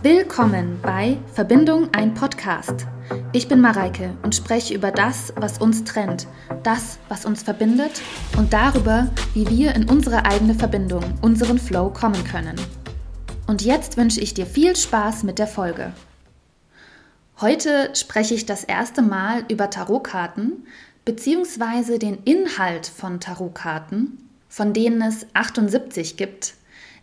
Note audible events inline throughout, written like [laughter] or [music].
Willkommen bei Verbindung ein Podcast. Ich bin Mareike und spreche über das, was uns trennt, das, was uns verbindet und darüber, wie wir in unsere eigene Verbindung, unseren Flow kommen können. Und jetzt wünsche ich dir viel Spaß mit der Folge. Heute spreche ich das erste Mal über Tarotkarten bzw. den Inhalt von Tarotkarten, von denen es 78 gibt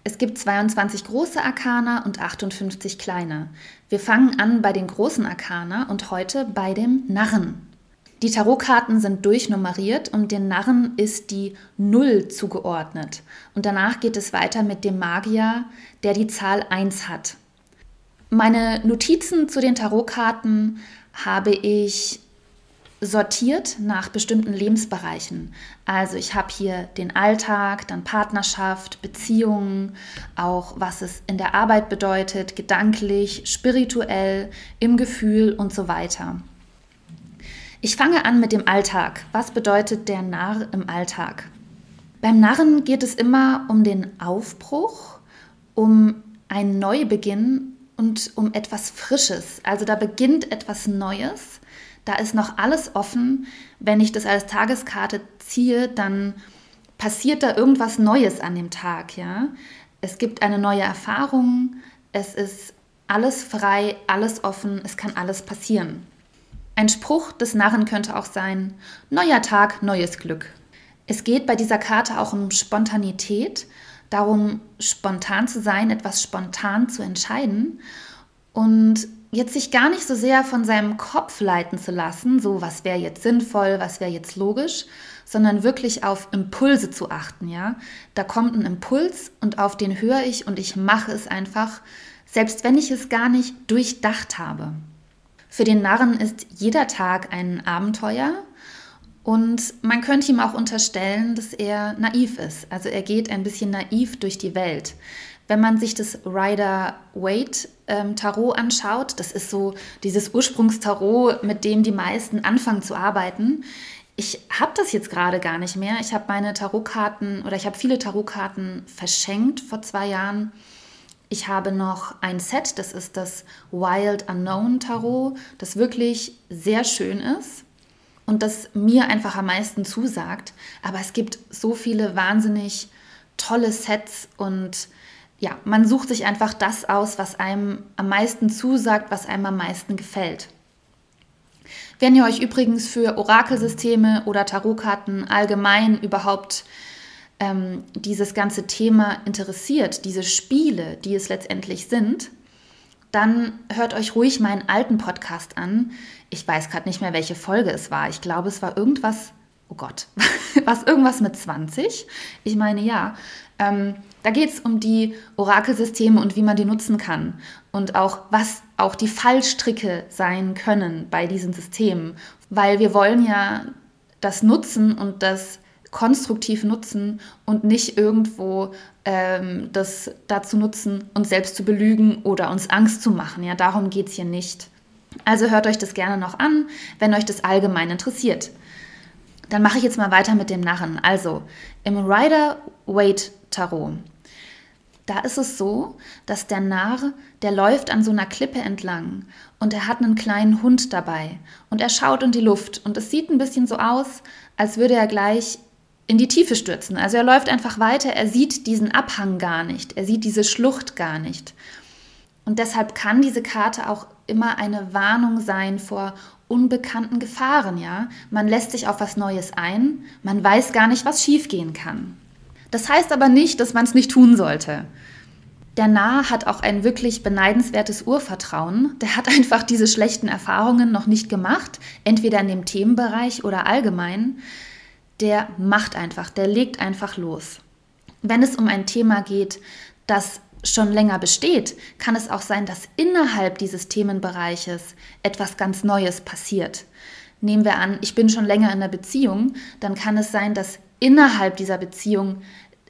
es gibt 22 große Arkana und 58 kleine. Wir fangen an bei den großen Arkana und heute bei dem Narren. Die Tarotkarten sind durchnummeriert und den Narren ist die Null zugeordnet. Und danach geht es weiter mit dem Magier, der die Zahl 1 hat. Meine Notizen zu den Tarotkarten habe ich sortiert nach bestimmten Lebensbereichen. Also ich habe hier den Alltag, dann Partnerschaft, Beziehungen, auch was es in der Arbeit bedeutet, gedanklich, spirituell, im Gefühl und so weiter. Ich fange an mit dem Alltag. Was bedeutet der Narr im Alltag? Beim Narren geht es immer um den Aufbruch, um einen Neubeginn und um etwas Frisches. Also da beginnt etwas Neues da ist noch alles offen. Wenn ich das als Tageskarte ziehe, dann passiert da irgendwas Neues an dem Tag, ja. Es gibt eine neue Erfahrung, es ist alles frei, alles offen, es kann alles passieren. Ein Spruch des Narren könnte auch sein, neuer Tag, neues Glück. Es geht bei dieser Karte auch um Spontanität, darum, spontan zu sein, etwas spontan zu entscheiden. Und jetzt sich gar nicht so sehr von seinem Kopf leiten zu lassen, so was wäre jetzt sinnvoll, was wäre jetzt logisch, sondern wirklich auf Impulse zu achten, ja? Da kommt ein Impuls und auf den höre ich und ich mache es einfach, selbst wenn ich es gar nicht durchdacht habe. Für den Narren ist jeder Tag ein Abenteuer und man könnte ihm auch unterstellen, dass er naiv ist. Also er geht ein bisschen naiv durch die Welt. Wenn man sich das Rider-Waite ähm, Tarot anschaut, das ist so dieses Ursprungstarot, mit dem die meisten anfangen zu arbeiten. Ich habe das jetzt gerade gar nicht mehr. Ich habe meine Tarotkarten oder ich habe viele Tarotkarten verschenkt vor zwei Jahren. Ich habe noch ein Set, das ist das Wild Unknown Tarot, das wirklich sehr schön ist und das mir einfach am meisten zusagt. Aber es gibt so viele wahnsinnig tolle Sets und ja, man sucht sich einfach das aus, was einem am meisten zusagt, was einem am meisten gefällt. Wenn ihr euch übrigens für Orakelsysteme oder Tarotkarten allgemein überhaupt ähm, dieses ganze Thema interessiert, diese Spiele, die es letztendlich sind, dann hört euch ruhig meinen alten Podcast an. Ich weiß gerade nicht mehr, welche Folge es war. Ich glaube, es war irgendwas, oh Gott, [laughs] was irgendwas mit 20. Ich meine, ja. Ähm, da geht es um die Orakelsysteme und wie man die nutzen kann und auch was auch die Fallstricke sein können bei diesen Systemen, weil wir wollen ja das nutzen und das konstruktiv nutzen und nicht irgendwo ähm, das dazu nutzen, uns selbst zu belügen oder uns Angst zu machen. Ja, darum geht es hier nicht. Also hört euch das gerne noch an, wenn euch das allgemein interessiert. Dann mache ich jetzt mal weiter mit dem Narren. Also im Rider-Waite-Tarot da ist es so, dass der Narr, der läuft an so einer Klippe entlang und er hat einen kleinen Hund dabei und er schaut in die Luft und es sieht ein bisschen so aus, als würde er gleich in die Tiefe stürzen. Also er läuft einfach weiter, er sieht diesen Abhang gar nicht, er sieht diese Schlucht gar nicht. Und deshalb kann diese Karte auch immer eine Warnung sein vor unbekannten Gefahren, ja? Man lässt sich auf was Neues ein, man weiß gar nicht, was schiefgehen kann. Das heißt aber nicht, dass man es nicht tun sollte. Der Narr hat auch ein wirklich beneidenswertes Urvertrauen. Der hat [laughs] einfach diese schlechten Erfahrungen noch nicht gemacht, entweder in dem Themenbereich oder allgemein. Der macht einfach, der legt einfach los. Wenn es um ein Thema geht, das schon länger besteht, kann es auch sein, dass innerhalb dieses Themenbereiches etwas ganz Neues passiert. Nehmen wir an, ich bin schon länger in einer Beziehung, dann kann es sein, dass innerhalb dieser Beziehung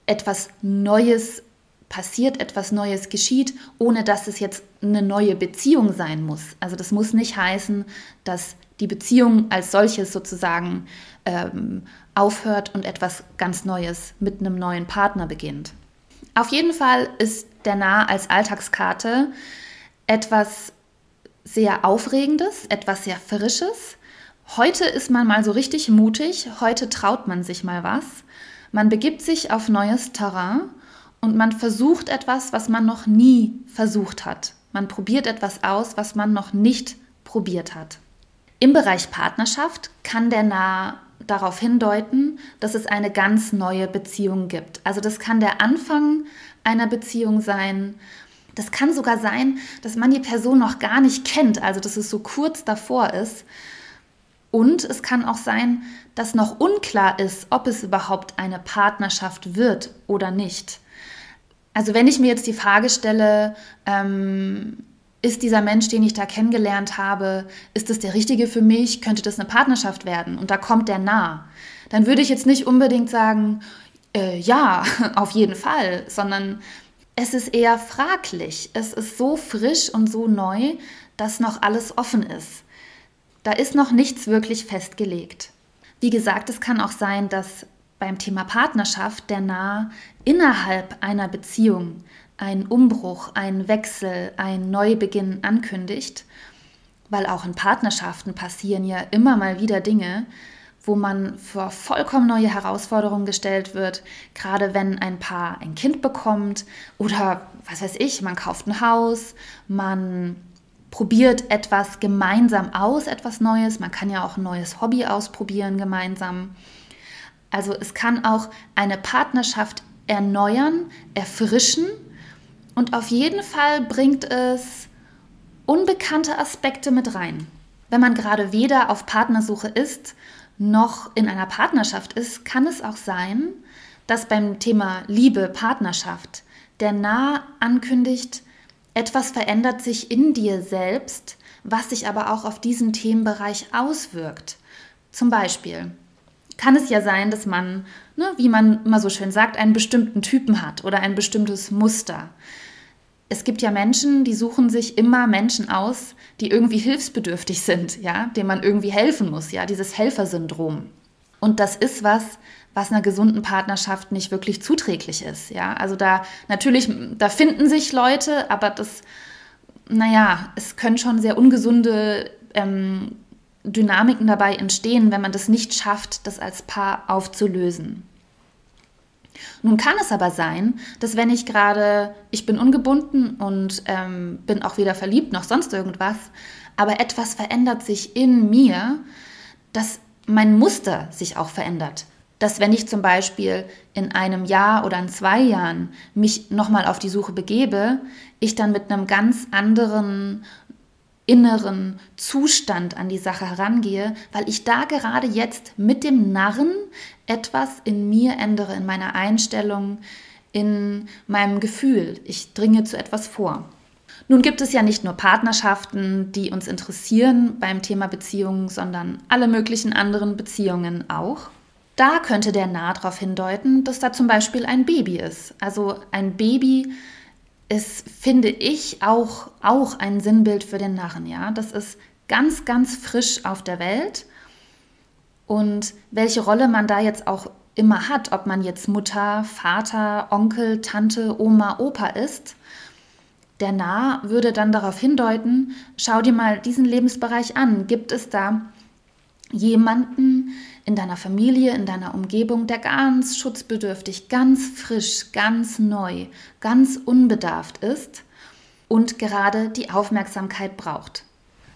etwas Neues passiert, etwas Neues geschieht, ohne dass es jetzt eine neue Beziehung sein muss. Also das muss nicht heißen, dass die Beziehung als solches sozusagen ähm, aufhört und etwas ganz Neues mit einem neuen Partner beginnt. Auf jeden Fall ist der Nah als Alltagskarte etwas sehr Aufregendes, etwas sehr Frisches. Heute ist man mal so richtig mutig, heute traut man sich mal was. Man begibt sich auf neues Terrain und man versucht etwas, was man noch nie versucht hat. Man probiert etwas aus, was man noch nicht probiert hat. Im Bereich Partnerschaft kann der Nah darauf hindeuten, dass es eine ganz neue Beziehung gibt. Also das kann der Anfang einer Beziehung sein. Das kann sogar sein, dass man die Person noch gar nicht kennt, also dass es so kurz davor ist. Und es kann auch sein, dass noch unklar ist, ob es überhaupt eine Partnerschaft wird oder nicht. Also wenn ich mir jetzt die Frage stelle, ähm, ist dieser Mensch, den ich da kennengelernt habe, ist es der richtige für mich? Könnte das eine Partnerschaft werden? Und da kommt der nah. Dann würde ich jetzt nicht unbedingt sagen, äh, ja, [laughs] auf jeden Fall, sondern es ist eher fraglich. Es ist so frisch und so neu, dass noch alles offen ist. Da ist noch nichts wirklich festgelegt. Wie gesagt, es kann auch sein, dass beim Thema Partnerschaft der Nah innerhalb einer Beziehung einen Umbruch, einen Wechsel, einen Neubeginn ankündigt, weil auch in Partnerschaften passieren ja immer mal wieder Dinge, wo man vor vollkommen neue Herausforderungen gestellt wird, gerade wenn ein Paar ein Kind bekommt oder was weiß ich, man kauft ein Haus, man probiert etwas gemeinsam aus, etwas Neues, man kann ja auch ein neues Hobby ausprobieren gemeinsam. Also es kann auch eine Partnerschaft erneuern, erfrischen und auf jeden Fall bringt es unbekannte Aspekte mit rein. Wenn man gerade weder auf Partnersuche ist, noch in einer Partnerschaft ist, kann es auch sein, dass beim Thema Liebe, Partnerschaft, der nah ankündigt, etwas verändert sich in dir selbst, was sich aber auch auf diesen Themenbereich auswirkt. Zum Beispiel kann es ja sein, dass man, ne, wie man immer so schön sagt, einen bestimmten Typen hat oder ein bestimmtes Muster es gibt ja Menschen, die suchen sich immer Menschen aus, die irgendwie hilfsbedürftig sind, ja, denen man irgendwie helfen muss, ja, dieses Helfersyndrom. Und das ist was, was einer gesunden Partnerschaft nicht wirklich zuträglich ist, ja. Also da natürlich, da finden sich Leute, aber das, naja, es können schon sehr ungesunde ähm, Dynamiken dabei entstehen, wenn man das nicht schafft, das als Paar aufzulösen. Nun kann es aber sein, dass wenn ich gerade, ich bin ungebunden und ähm, bin auch weder verliebt noch sonst irgendwas, aber etwas verändert sich in mir, dass mein Muster sich auch verändert. Dass wenn ich zum Beispiel in einem Jahr oder in zwei Jahren mich nochmal auf die Suche begebe, ich dann mit einem ganz anderen inneren Zustand an die Sache herangehe, weil ich da gerade jetzt mit dem Narren etwas in mir ändere, in meiner Einstellung, in meinem Gefühl. Ich dringe zu etwas vor. Nun gibt es ja nicht nur Partnerschaften, die uns interessieren beim Thema Beziehungen, sondern alle möglichen anderen Beziehungen auch. Da könnte der Nah darauf hindeuten, dass da zum Beispiel ein Baby ist. Also ein Baby ist, finde ich, auch, auch ein Sinnbild für den Narren. Ja? Das ist ganz, ganz frisch auf der Welt. Und welche Rolle man da jetzt auch immer hat, ob man jetzt Mutter, Vater, Onkel, Tante, Oma, Opa ist, der Nah würde dann darauf hindeuten, schau dir mal diesen Lebensbereich an. Gibt es da jemanden in deiner Familie, in deiner Umgebung, der ganz schutzbedürftig, ganz frisch, ganz neu, ganz unbedarft ist und gerade die Aufmerksamkeit braucht.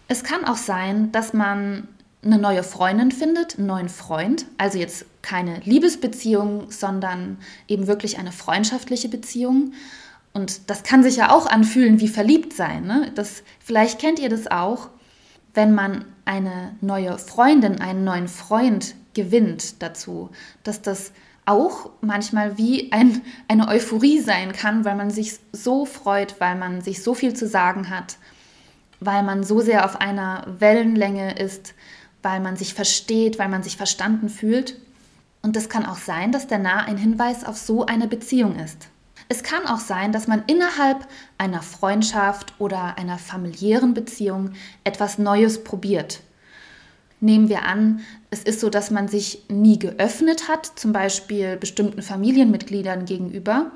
Es kann auch sein, dass man eine neue Freundin findet, einen neuen Freund, also jetzt keine Liebesbeziehung, sondern eben wirklich eine freundschaftliche Beziehung. Und das kann sich ja auch anfühlen wie verliebt sein. Ne? Das, vielleicht kennt ihr das auch, wenn man eine neue Freundin, einen neuen Freund gewinnt dazu, dass das auch manchmal wie ein, eine Euphorie sein kann, weil man sich so freut, weil man sich so viel zu sagen hat, weil man so sehr auf einer Wellenlänge ist, weil man sich versteht, weil man sich verstanden fühlt. Und es kann auch sein, dass der Nah ein Hinweis auf so eine Beziehung ist. Es kann auch sein, dass man innerhalb einer Freundschaft oder einer familiären Beziehung etwas Neues probiert. Nehmen wir an, es ist so, dass man sich nie geöffnet hat, zum Beispiel bestimmten Familienmitgliedern gegenüber.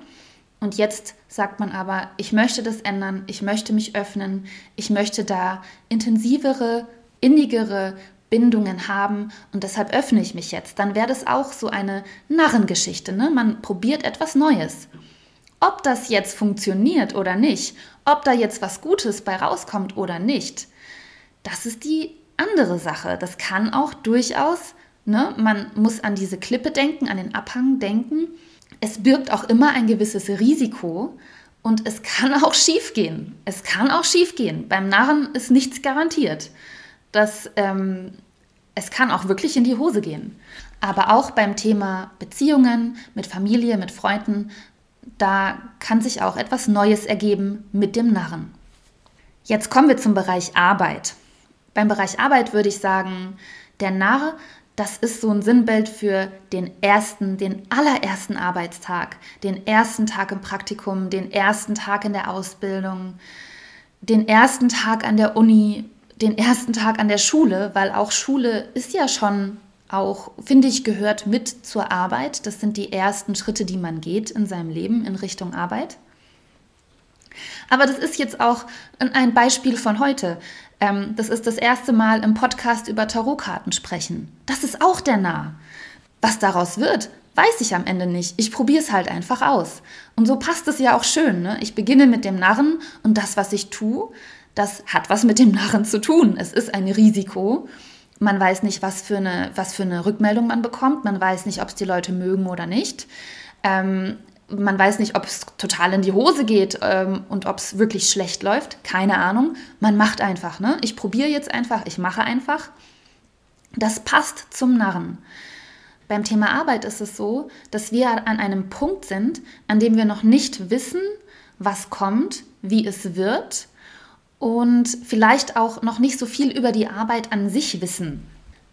Und jetzt sagt man aber, ich möchte das ändern, ich möchte mich öffnen, ich möchte da intensivere, innigere Bindungen haben und deshalb öffne ich mich jetzt. Dann wäre das auch so eine Narrengeschichte. Ne? Man probiert etwas Neues. Ob das jetzt funktioniert oder nicht, ob da jetzt was Gutes bei rauskommt oder nicht, das ist die andere Sache. Das kann auch durchaus, ne? man muss an diese Klippe denken, an den Abhang denken es birgt auch immer ein gewisses Risiko und es kann [laughs] auch schiefgehen. Es kann auch schiefgehen. Beim Narren ist nichts garantiert. Das, ähm, es kann auch wirklich in die Hose gehen. Aber auch beim Thema Beziehungen mit Familie, mit Freunden, da kann sich auch etwas Neues ergeben mit dem Narren. Jetzt kommen wir zum Bereich Arbeit. Beim Bereich Arbeit würde ich sagen, der Narr das ist so ein Sinnbild für den ersten, den allerersten Arbeitstag, den ersten Tag im Praktikum, den ersten Tag in der Ausbildung, den ersten Tag an der Uni, den ersten Tag an der Schule, weil auch Schule ist ja schon auch, finde ich, gehört mit zur Arbeit. Das sind die ersten Schritte, die man geht in seinem Leben in Richtung Arbeit. Aber das ist jetzt auch ein Beispiel von heute. Ähm, das ist das erste Mal im Podcast über Tarotkarten sprechen. Das ist auch der Nah. Was daraus wird, weiß ich am Ende nicht. Ich probiere es halt einfach aus. Und so passt es ja auch schön. Ne? Ich beginne mit dem Narren und das, was ich tue, das hat was mit dem Narren zu tun. Es ist ein Risiko. Man weiß nicht, was für eine, was für eine Rückmeldung man bekommt. Man weiß nicht, ob es die Leute mögen oder nicht. Ähm, man weiß nicht, ob es total in die Hose geht ähm, und ob es wirklich schlecht läuft. Keine Ahnung. Man macht einfach. Ne? Ich probiere jetzt einfach, ich mache einfach. Das passt zum Narren. Beim Thema Arbeit ist es so, dass wir an einem Punkt sind, an dem wir noch nicht wissen, was kommt, wie es wird und vielleicht auch noch nicht so viel über die Arbeit an sich wissen.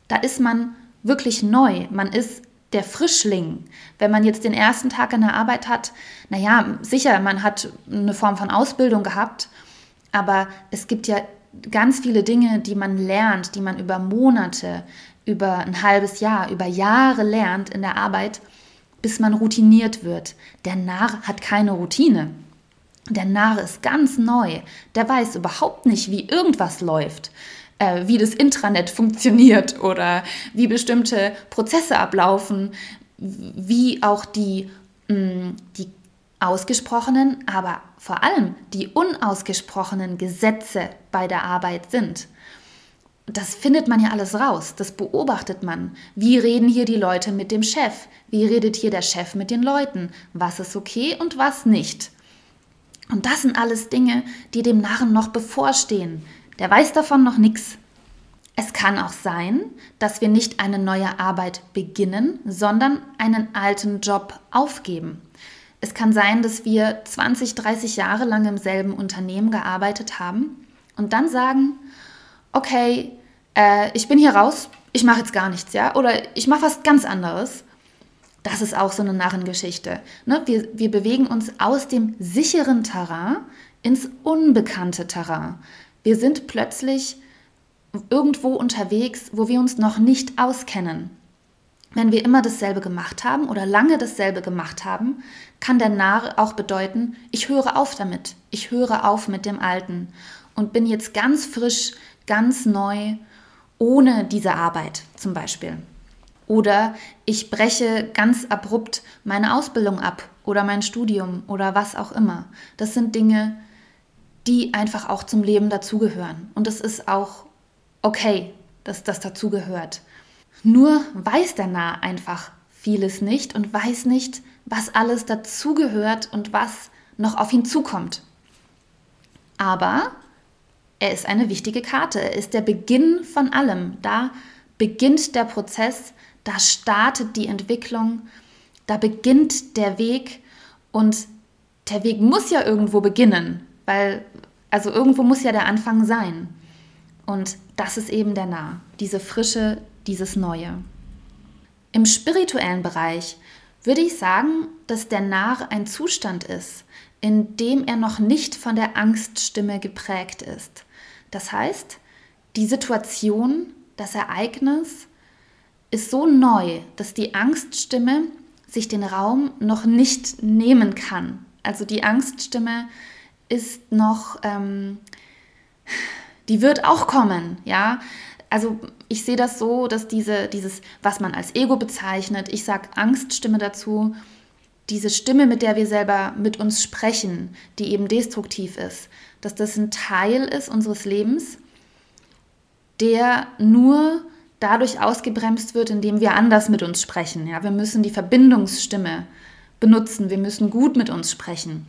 Da ist man wirklich neu. Man ist der Frischling. Wenn man jetzt den ersten Tag in der Arbeit hat, naja, sicher, man hat eine Form von Ausbildung gehabt, aber es gibt ja ganz viele Dinge, die man lernt, die man über Monate, über ein halbes Jahr, über Jahre lernt in der Arbeit, bis man routiniert wird. Der Narr hat keine Routine. Der Narr ist ganz neu. Der weiß überhaupt nicht, wie irgendwas läuft äh, wie das Intranet funktioniert oder wie bestimmte Prozesse ablaufen, wie auch die, mh, mm, die ausgesprochenen, aber vor allem die unausgesprochenen Gesetze bei der Arbeit sind. Das findet man ja alles raus, das beobachtet man. Wie reden hier die Leute mit dem Chef? Wie redet hier der Chef mit den Leuten? Was ist okay und was nicht? Und das sind alles Dinge, die dem Narren noch bevorstehen. Der weiß davon noch nichts. Es kann auch sein, dass wir nicht eine neue Arbeit beginnen, sondern einen alten Job aufgeben. Es kann sein, dass wir 20, 30 Jahre lang im selben Unternehmen gearbeitet haben und dann sagen, okay, äh, ich bin hier raus, ich mache jetzt gar nichts, ja, oder ich mache was ganz anderes. Das ist auch so eine Narrengeschichte. Ne? Wir, wir bewegen uns aus dem sicheren Terrain ins unbekannte Terrain. Wir sind plötzlich irgendwo unterwegs, wo wir uns noch nicht auskennen. Wenn wir immer dasselbe gemacht haben oder lange dasselbe gemacht haben, kann der Narr auch bedeuten, ich höre auf damit, ich höre auf mit dem Alten und bin jetzt ganz frisch, ganz neu, ohne diese Arbeit zum Beispiel. Oder ich breche ganz abrupt meine Ausbildung ab oder mein Studium oder was auch immer. Das sind Dinge, die einfach auch zum Leben dazugehören. Und es ist auch okay, dass das dazugehört. Nur weiß der Narr einfach vieles nicht und weiß nicht, was alles dazugehört und was noch auf ihn zukommt. Aber er ist eine wichtige Karte. Er ist der Beginn von allem. Da beginnt der Prozess, da startet die Entwicklung, da beginnt der Weg und der Weg muss ja irgendwo beginnen, weil also irgendwo muss ja der Anfang sein. Und das ist eben der Nah, diese Frische, dieses Neue. Im spirituellen Bereich würde ich sagen, dass der Narr ein Zustand ist, in dem er noch nicht von der Angststimme geprägt ist. Das heißt, die Situation, das Ereignis ist so neu, dass die Angststimme sich den Raum noch nicht nehmen kann. Also die Angststimme ist noch, ähm, die wird auch kommen, ja. Also ich sehe das so, dass diese, dieses, was man als Ego bezeichnet, ich sage Angststimme dazu, diese Stimme, mit der wir selber mit uns sprechen, die eben destruktiv ist, dass das ein Teil ist unseres Lebens, der nur dadurch ausgebremst wird, indem wir anders mit uns sprechen. Ja, wir müssen die Verbindungsstimme benutzen, wir müssen gut mit uns sprechen,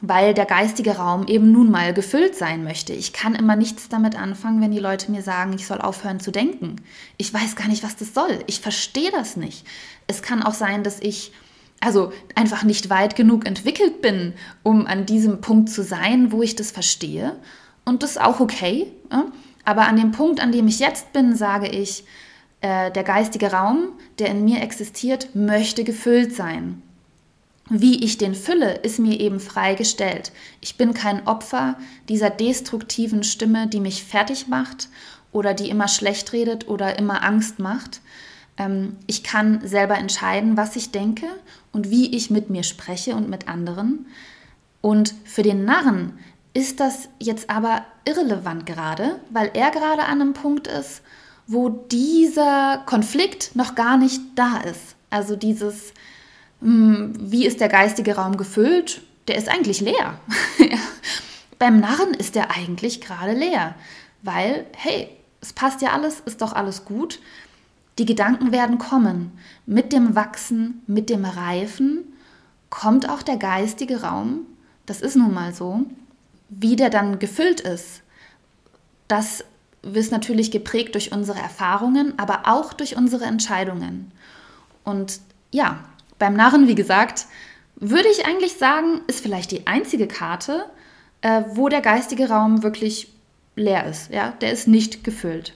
weil der geistige Raum eben nun mal gefüllt sein möchte. Ich kann immer nichts damit anfangen, wenn die Leute mir sagen, ich soll aufhören zu denken. Ich weiß gar nicht, was das soll. Ich verstehe das nicht. Es kann auch sein, dass ich also einfach nicht weit genug entwickelt bin, um an diesem Punkt zu sein, wo ich das verstehe. Und das ist auch okay. Ja? Aber an dem Punkt, an dem ich jetzt bin, sage ich, äh, der geistige Raum, der in mir existiert, möchte gefüllt sein. Wie ich den fülle, ist mir eben freigestellt. Ich bin kein Opfer dieser destruktiven Stimme, die mich fertig macht oder die immer schlecht redet oder immer Angst macht. Ähm, ich kann selber entscheiden, was ich denke und wie ich mit mir spreche und mit anderen. Und für den Narren ist das jetzt aber irrelevant gerade, weil er gerade an einem Punkt ist, wo dieser Konflikt noch gar nicht da ist. Also dieses, hm, wie ist der geistige Raum gefüllt, der ist eigentlich leer. [laughs] Beim Narren ist der eigentlich gerade leer, weil, hey, es passt ja alles, ist doch alles gut. Die Gedanken werden kommen. Mit dem Wachsen, mit dem Reifen kommt auch der geistige Raum, das ist nun mal so, wie der dann gefüllt ist, das ist natürlich geprägt durch unsere Erfahrungen, aber auch durch unsere Entscheidungen. Und ja, beim Narren, wie gesagt, würde ich eigentlich sagen, ist vielleicht die einzige Karte, äh, wo der geistige Raum wirklich leer ist. Ja, der ist nicht gefüllt.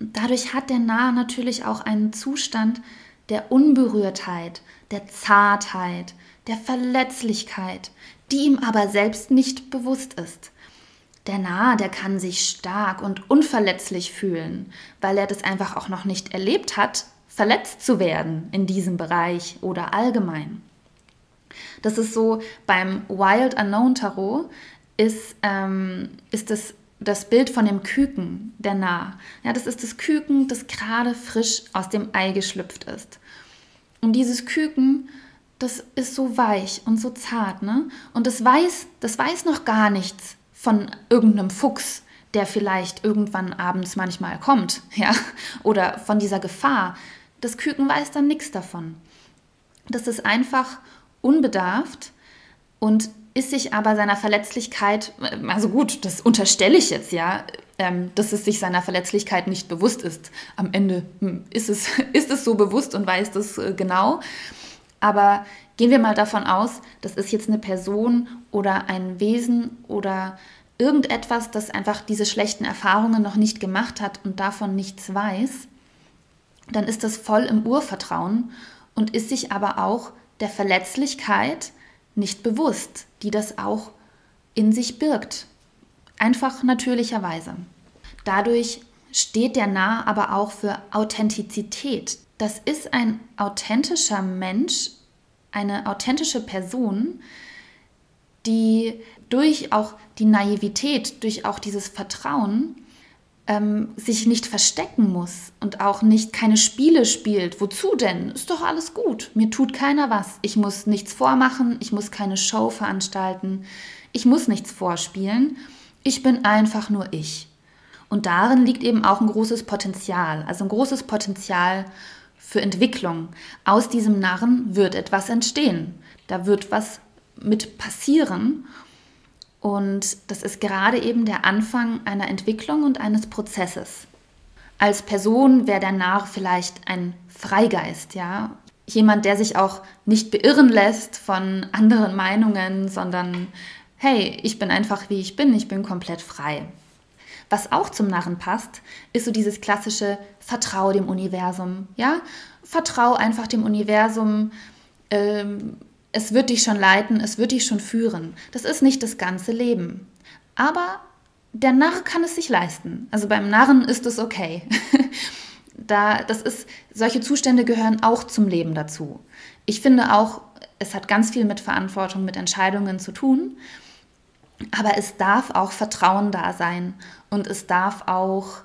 Dadurch hat der Narr natürlich auch einen Zustand der Unberührtheit, der Zartheit, der Verletzlichkeit, die ihm aber selbst nicht bewusst ist. Der Narr, der kann sich stark und unverletzlich fühlen, weil er das einfach auch noch nicht erlebt hat, verletzt zu werden in diesem Bereich oder allgemein. Das ist so beim Wild Unknown Tarot ist, ähm, ist das das Bild von dem Küken, der Narr. Ja, das ist das Küken, das gerade frisch aus dem Ei geschlüpft ist. Und dieses Küken das ist so weich und so zart, ne? Und das weiß, das weiß noch gar nichts von irgendeinem Fuchs, der vielleicht irgendwann abends manchmal kommt, [laughs] ja? Oder von dieser Gefahr. Das Küken weiß dann nichts davon. Das ist einfach unbedarft und ist sich aber seiner Verletzlichkeit, also gut, das unterstelle ich jetzt ja, ähm, dass es sich seiner Verletzlichkeit nicht bewusst ist. Am Ende hm, ist es, [laughs] ist es so bewusst und weiß das äh, genau. Aber gehen wir mal davon aus, das ist jetzt eine Person oder ein Wesen oder irgendetwas, das einfach diese schlechten Erfahrungen noch nicht gemacht hat und davon nichts weiß, dann ist das voll im Urvertrauen und ist sich aber auch der Verletzlichkeit nicht bewusst, die das auch in sich birgt. Einfach natürlicherweise. Dadurch steht der Nah aber auch für Authentizität. Das ist ein authentischer Mensch, eine authentische Person, die durch auch die Naivität, durch auch dieses Vertrauen ähm, sich nicht verstecken muss und auch nicht keine Spiele spielt. Wozu denn? Ist doch alles gut. Mir tut keiner was. Ich muss nichts vormachen, ich muss keine Show veranstalten, ich muss nichts vorspielen. Ich bin einfach nur ich. Und darin liegt eben auch ein großes Potenzial, also ein großes Potenzial für Entwicklung. Aus diesem Narren wird etwas entstehen. Da wird was mit passieren. Und das ist gerade eben der Anfang einer Entwicklung und eines Prozesses. Als Person wäre der Narr vielleicht ein Freigeist, ja. Jemand, der sich auch nicht beirren lässt von anderen Meinungen, sondern hey, ich bin einfach wie ich bin, ich bin komplett frei. Was auch zum Narren passt, ist so dieses klassische Vertrau dem Universum. Ja, vertrau einfach dem Universum. Ähm, es wird dich schon leiten, es wird dich schon führen. Das ist nicht das ganze Leben. Aber der Narr kann es sich leisten. Also beim Narren ist es okay. [laughs] da, das ist, solche Zustände gehören auch zum Leben dazu. Ich finde auch, es hat ganz viel mit Verantwortung, mit Entscheidungen zu tun. Aber es darf auch Vertrauen da sein und es darf auch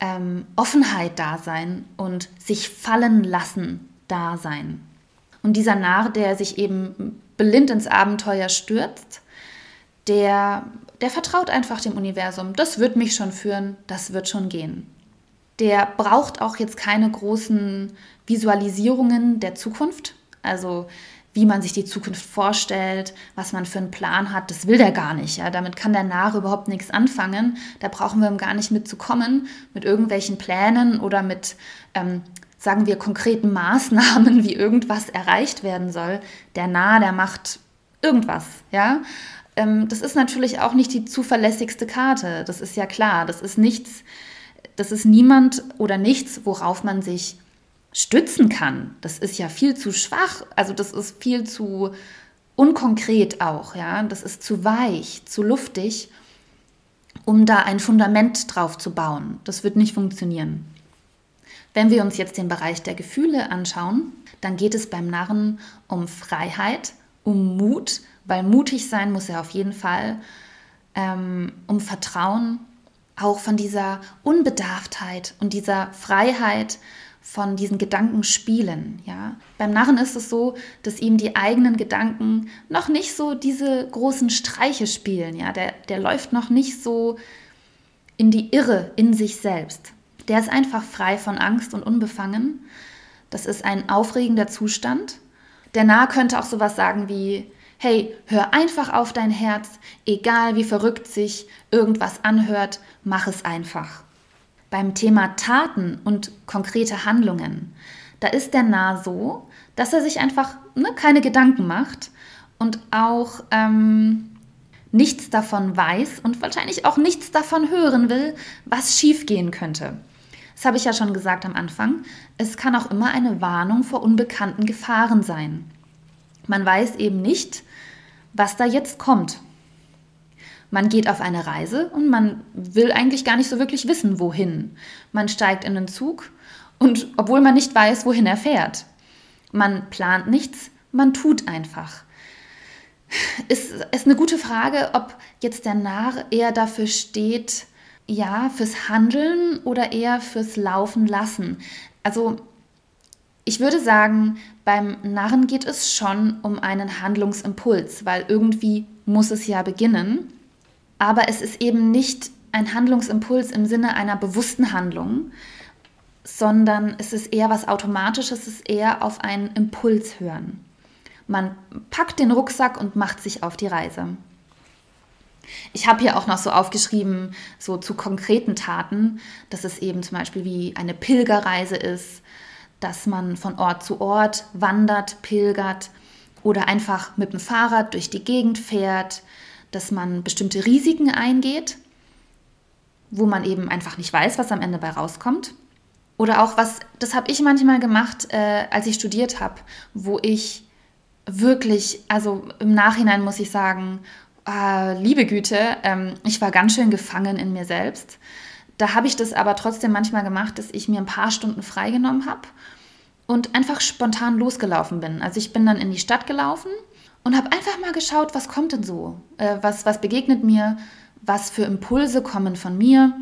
ähm, Offenheit da sein und sich fallen lassen da sein. Und dieser Narr, der sich eben blind ins Abenteuer stürzt, der, der vertraut einfach dem Universum. Das wird mich schon führen, das wird schon gehen. Der braucht auch jetzt keine großen Visualisierungen der Zukunft. Also wie man sich die Zukunft vorstellt, was man für einen Plan hat, das will der gar nicht. Ja? Damit kann der Narr überhaupt nichts anfangen. Da brauchen wir ihm gar nicht mitzukommen, mit irgendwelchen Plänen oder mit, ähm, sagen wir, konkreten Maßnahmen, wie irgendwas erreicht werden soll. Der Narr, der macht irgendwas. Ja? Ähm, das ist natürlich auch nicht die zuverlässigste Karte. Das ist ja klar. Das ist nichts, das ist niemand oder nichts, worauf man sich stützen kann. Das ist ja viel zu schwach, also das ist viel zu unkonkret auch, ja. Das ist zu weich, zu luftig, um da ein Fundament drauf zu bauen. Das wird nicht funktionieren. Wenn wir uns jetzt den Bereich der Gefühle anschauen, dann geht es beim Narren um Freiheit, um Mut, weil mutig sein muss er auf jeden Fall, ähm, um Vertrauen, auch von dieser Unbedarftheit und dieser Freiheit, von diesen Gedanken spielen. Ja? Beim Narren ist es so, dass ihm die eigenen Gedanken noch nicht so diese großen Streiche spielen. Ja? Der, der läuft noch nicht so in die Irre in sich selbst. Der ist einfach frei von Angst und unbefangen. Das ist ein aufregender Zustand. Der Narr könnte auch sowas sagen wie, hey, hör einfach auf dein Herz, egal wie verrückt sich irgendwas anhört, mach es einfach beim Thema Taten und konkrete Handlungen, da ist der Nah so, dass er sich einfach ne, keine Gedanken macht und auch ähm, nichts davon weiß und wahrscheinlich auch nichts davon hören will, was schiefgehen könnte. Das habe ich ja schon gesagt am Anfang. Es kann auch immer eine Warnung vor unbekannten Gefahren sein. Man weiß eben nicht, was da jetzt kommt. Man geht auf eine Reise und man will eigentlich gar nicht so wirklich wissen, wohin. Man steigt in den Zug und obwohl man nicht weiß, wohin er fährt. Man plant nichts, man tut einfach. Ist, ist eine gute Frage, ob jetzt der Narr eher dafür steht, ja, fürs Handeln oder eher fürs Laufen lassen. Also ich würde sagen, beim Narren geht es schon um einen Handlungsimpuls, weil irgendwie muss es ja beginnen aber es ist eben nicht ein Handlungsimpuls im Sinne einer bewussten Handlung, sondern es ist eher was Automatisches, es ist eher auf einen Impuls hören. Man packt den Rucksack und macht sich auf die Reise. Ich habe hier auch noch so aufgeschrieben, so zu konkreten Taten, dass es eben zum Beispiel wie eine Pilgerreise ist, dass man von Ort zu Ort wandert, pilgert oder einfach mit dem Fahrrad durch die Gegend fährt, dass man bestimmte Risiken eingeht, wo man eben einfach nicht weiß, was am Ende bei rauskommt. Oder auch was, das habe ich manchmal gemacht, äh, als ich studiert habe, wo ich wirklich, also im Nachhinein muss ich sagen, äh, liebe Güte, ähm, ich war ganz schön gefangen in mir selbst. Da habe ich das aber trotzdem manchmal gemacht, dass ich mir ein paar Stunden freigenommen habe und einfach spontan losgelaufen bin. Also ich bin dann in die Stadt gelaufen und habe einfach mal geschaut, was kommt denn so? Äh, was, was begegnet mir? Was für Impulse kommen von mir?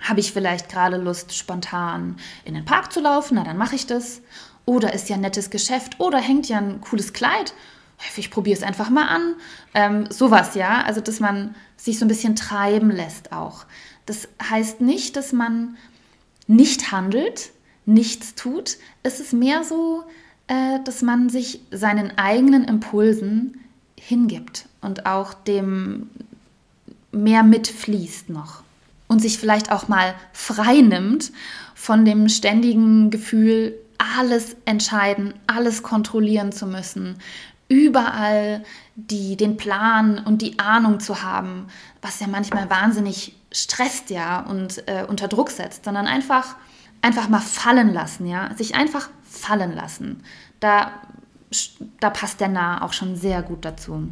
Habe ich vielleicht gerade Lust, spontan in den Park zu laufen? Na, dann mache ich das. Oder ist ja ein nettes Geschäft oder hängt ja ein cooles Kleid. Ich probiere es einfach mal an. Ähm, sowas, ja. Also, dass man sich so ein bisschen treiben lässt auch. Das heißt nicht, dass man nicht handelt, nichts tut. Es ist mehr so, äh, dass man sich seinen eigenen Impulsen hingibt und auch dem mehr mitfließt noch und sich vielleicht auch mal frei nimmt von dem ständigen Gefühl, alles entscheiden, alles kontrollieren zu müssen, überall die, den Plan und die Ahnung zu haben, was ja manchmal wahnsinnig stresst ja und äh, unter Druck setzt, sondern einfach einfach mal fallen lassen, ja, sich einfach fallen lassen. Da, da passt der Narr auch schon sehr gut dazu.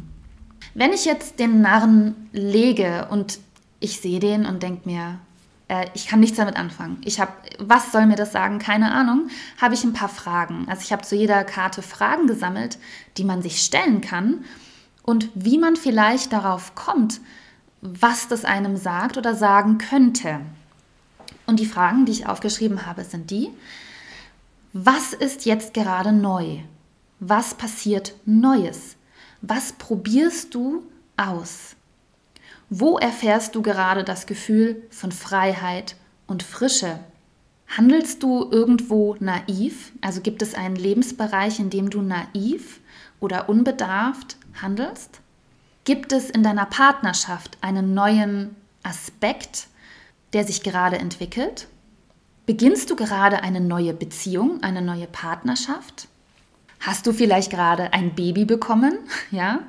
Wenn ich jetzt den Narren lege und ich sehe den und denke mir, Äh, ich kann nichts damit anfangen. Ich habe, was soll mir das sagen? Keine Ahnung. Habe ich ein paar Fragen. Also ich habe zu jeder Karte Fragen gesammelt, die man sich stellen kann und wie man vielleicht darauf kommt, was das einem sagt oder sagen könnte. Und die Fragen, die ich aufgeschrieben habe, sind die, was ist jetzt gerade neu? Was passiert Neues? Was probierst du aus? Wo erfährst du gerade das Gefühl von Freiheit und Frische? Handelst du irgendwo naiv? Also gibt es einen Lebensbereich, in dem du naiv oder unbedarft handelst? Gibt es in deiner Partnerschaft einen neuen Aspekt, der sich gerade entwickelt? Beginnst du gerade eine neue Beziehung, eine neue Partnerschaft? Hast du vielleicht gerade ein Baby bekommen? [laughs] Ja?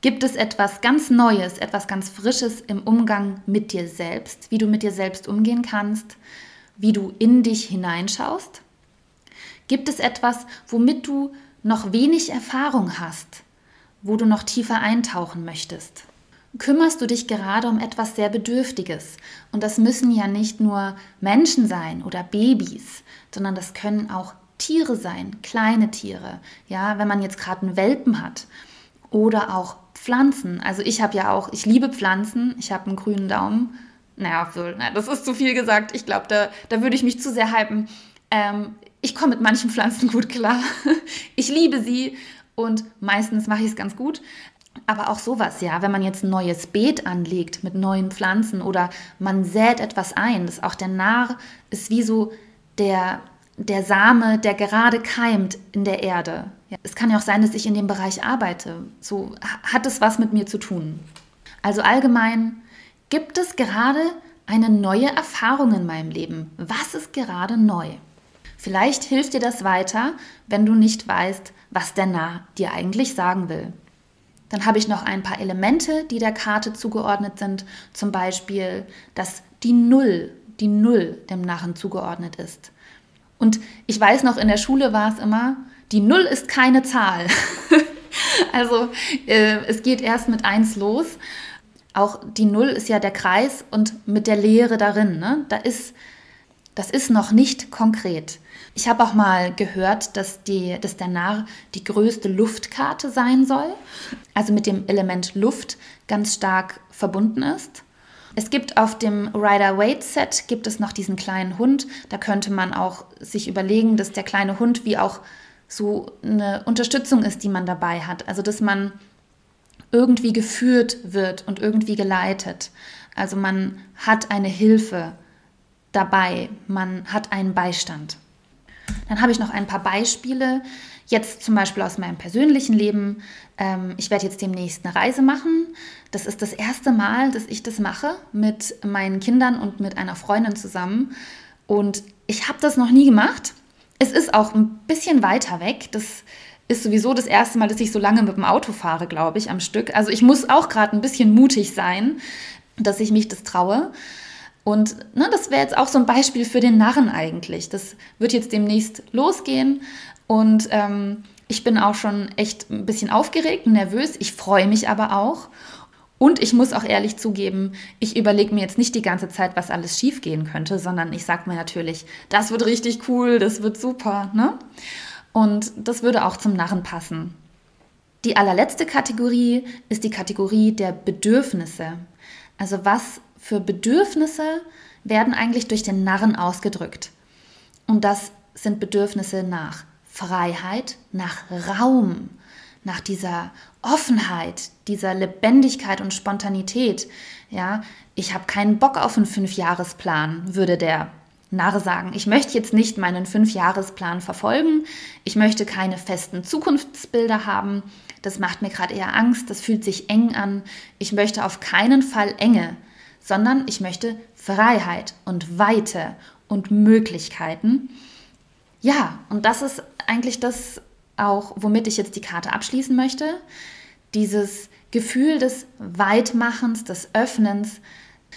Gibt es etwas ganz Neues, etwas ganz Frisches im Umgang mit dir selbst, wie du mit dir selbst umgehen kannst, wie du in dich hineinschaust? Gibt es etwas, womit du noch wenig Erfahrung hast, wo du noch tiefer eintauchen möchtest? Kümmerst du dich gerade um etwas sehr Bedürftiges? Und das müssen ja nicht nur Menschen sein oder Babys, sondern das können auch Tiere sein, kleine Tiere. Ja, wenn man jetzt gerade einen Welpen hat oder auch Pflanzen. Also ich habe ja auch, ich liebe Pflanzen, ich habe einen grünen Daumen. Naja, das ist zu viel gesagt. Ich glaube, da, da würde ich mich zu sehr hypen. Ähm, ich komme mit manchen Pflanzen gut klar. [laughs] ich liebe sie und meistens mache ich es ganz gut. Aber auch sowas, ja, wenn man jetzt ein neues Beet anlegt mit neuen Pflanzen oder man sät etwas ein, das auch der Narr ist wie so der, der Same, der gerade keimt in der Erde. Ja, es kann ja auch sein, dass ich in dem Bereich arbeite. So hat es was mit mir zu tun. Also allgemein, gibt es gerade eine neue Erfahrung in meinem Leben? Was ist gerade neu? Vielleicht hilft dir das weiter, wenn du nicht weißt, was der Narr dir eigentlich sagen will. Dann habe ich noch ein paar Elemente, die der Karte zugeordnet sind. Zum Beispiel, dass die Null, die Null dem Narren zugeordnet ist. Und ich weiß noch, in der Schule war es immer, die Null ist keine Zahl. [laughs] also äh, es geht erst mit 1 los. Auch die Null ist ja der Kreis und mit der Leere darin. Ne? Da ist, das ist noch nicht konkret. Ich habe auch mal gehört, dass, die, dass der Narr die größte Luftkarte sein soll, also mit dem Element Luft ganz stark verbunden ist. Es gibt auf dem Rider-Waite-Set gibt es noch diesen kleinen Hund. Da könnte man auch sich überlegen, dass der kleine Hund wie auch so eine Unterstützung ist, die man dabei hat. Also dass man irgendwie geführt wird und irgendwie geleitet. Also man hat eine Hilfe dabei, man hat einen Beistand. Dann habe ich noch ein paar Beispiele. Jetzt zum Beispiel aus meinem persönlichen Leben. Ähm, ich werde jetzt demnächst eine Reise machen. Das ist das erste Mal, dass ich das mache mit meinen Kindern und mit einer Freundin zusammen. Und ich habe das noch nie gemacht. Es ist auch ein bisschen weiter weg. Das ist sowieso das erste Mal, dass ich so lange mit dem Auto fahre, glaube ich, am Stück. Also ich muss auch gerade ein bisschen mutig sein, dass ich mich das traue. Und ne, das wäre jetzt auch so ein Beispiel für den Narren eigentlich. Das wird jetzt demnächst losgehen und ähm, ich bin auch schon echt ein bisschen aufgeregt nervös. Ich freue mich aber auch. Und ich muss auch ehrlich zugeben, ich überlege mir jetzt nicht die ganze Zeit, was alles schief gehen könnte, sondern ich sage mir natürlich, das wird richtig cool, das wird super. Ne? Und das würde auch zum Narren passen. Die allerletzte Kategorie ist die Kategorie der Bedürfnisse. Also was für Bedürfnisse werden eigentlich durch den Narren ausgedrückt. Und das sind Bedürfnisse nach Freiheit, nach Raum, nach dieser Offenheit, dieser Lebendigkeit und Spontanität. Ja, ich habe keinen Bock auf einen Fünfjahresplan, würde der Narr sagen. Ich möchte jetzt nicht meinen Fünfjahresplan verfolgen. Ich möchte keine festen Zukunftsbilder haben. Das macht mir gerade eher Angst. Das fühlt sich eng an. Ich möchte auf keinen Fall Enge sondern ich möchte Freiheit und Weite und Möglichkeiten. Ja, und das ist eigentlich das auch, womit ich jetzt die Karte abschließen möchte. Dieses Gefühl des Weitmachens, des Öffnens,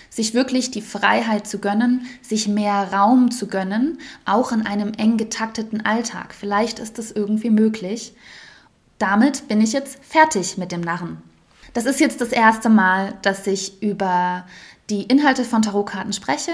sich wirklich die Freiheit zu gönnen, sich mehr Raum zu gönnen, auch in einem eng getakteten Alltag. Vielleicht ist das irgendwie möglich. Damit bin ich jetzt fertig mit dem Narren. Das ist jetzt das erste Mal, dass ich über die Inhalte von Tarotkarten spreche.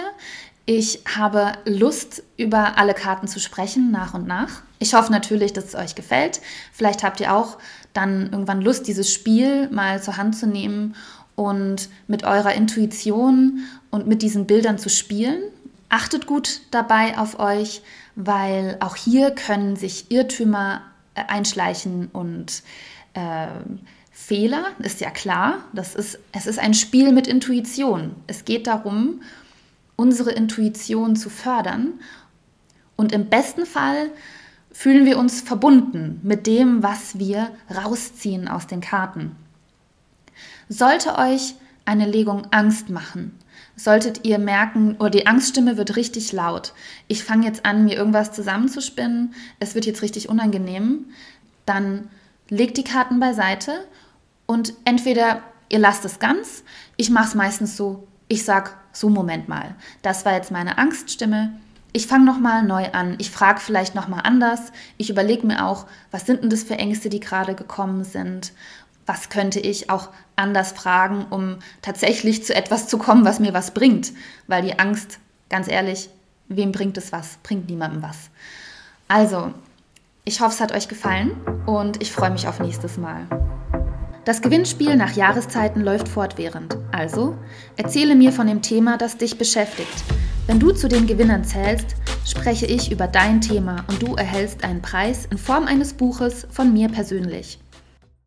Ich habe Lust, über alle Karten zu sprechen, nach und nach. Ich hoffe natürlich, dass es euch gefällt. Vielleicht habt ihr auch dann irgendwann Lust, dieses Spiel mal zur Hand zu nehmen und mit eurer Intuition und mit diesen Bildern zu spielen. Achtet gut dabei auf euch, weil auch hier können sich Irrtümer einschleichen und äh, Fehler, ist ja klar. Das ist, es ist ein Spiel mit Intuition. Es geht darum, unsere Intuition zu fördern. Und im besten Fall fühlen wir uns verbunden mit dem, was wir rausziehen aus den Karten. Sollte euch eine Legung Angst machen, solltet ihr merken, oh, die Angststimme wird richtig laut, ich fange jetzt an, mir irgendwas zusammenzuspinnen, es wird jetzt richtig unangenehm, dann legt die Karten beiseite und entweder ihr lasst es ganz, ich mache es meistens so, ich sage so Moment mal, das war jetzt meine Angststimme, ich fange nochmal neu an, ich frage vielleicht nochmal anders, ich überlege mir auch, was sind denn das für Ängste, die gerade gekommen sind was könnte ich auch anders fragen, um tatsächlich zu etwas zu kommen, was mir was bringt. Weil die Angst, ganz ehrlich, wem bringt es was? Bringt niemandem was. Also, ich hoffe, es hat euch gefallen und ich freue mich auf nächstes Mal. Das Gewinnspiel nach Jahreszeiten läuft fortwährend. Also, erzähle mir von dem Thema, das dich beschäftigt. Wenn du zu den Gewinnern zählst, spreche ich über dein Thema und du erhältst einen Preis in Form eines Buches von mir persönlich.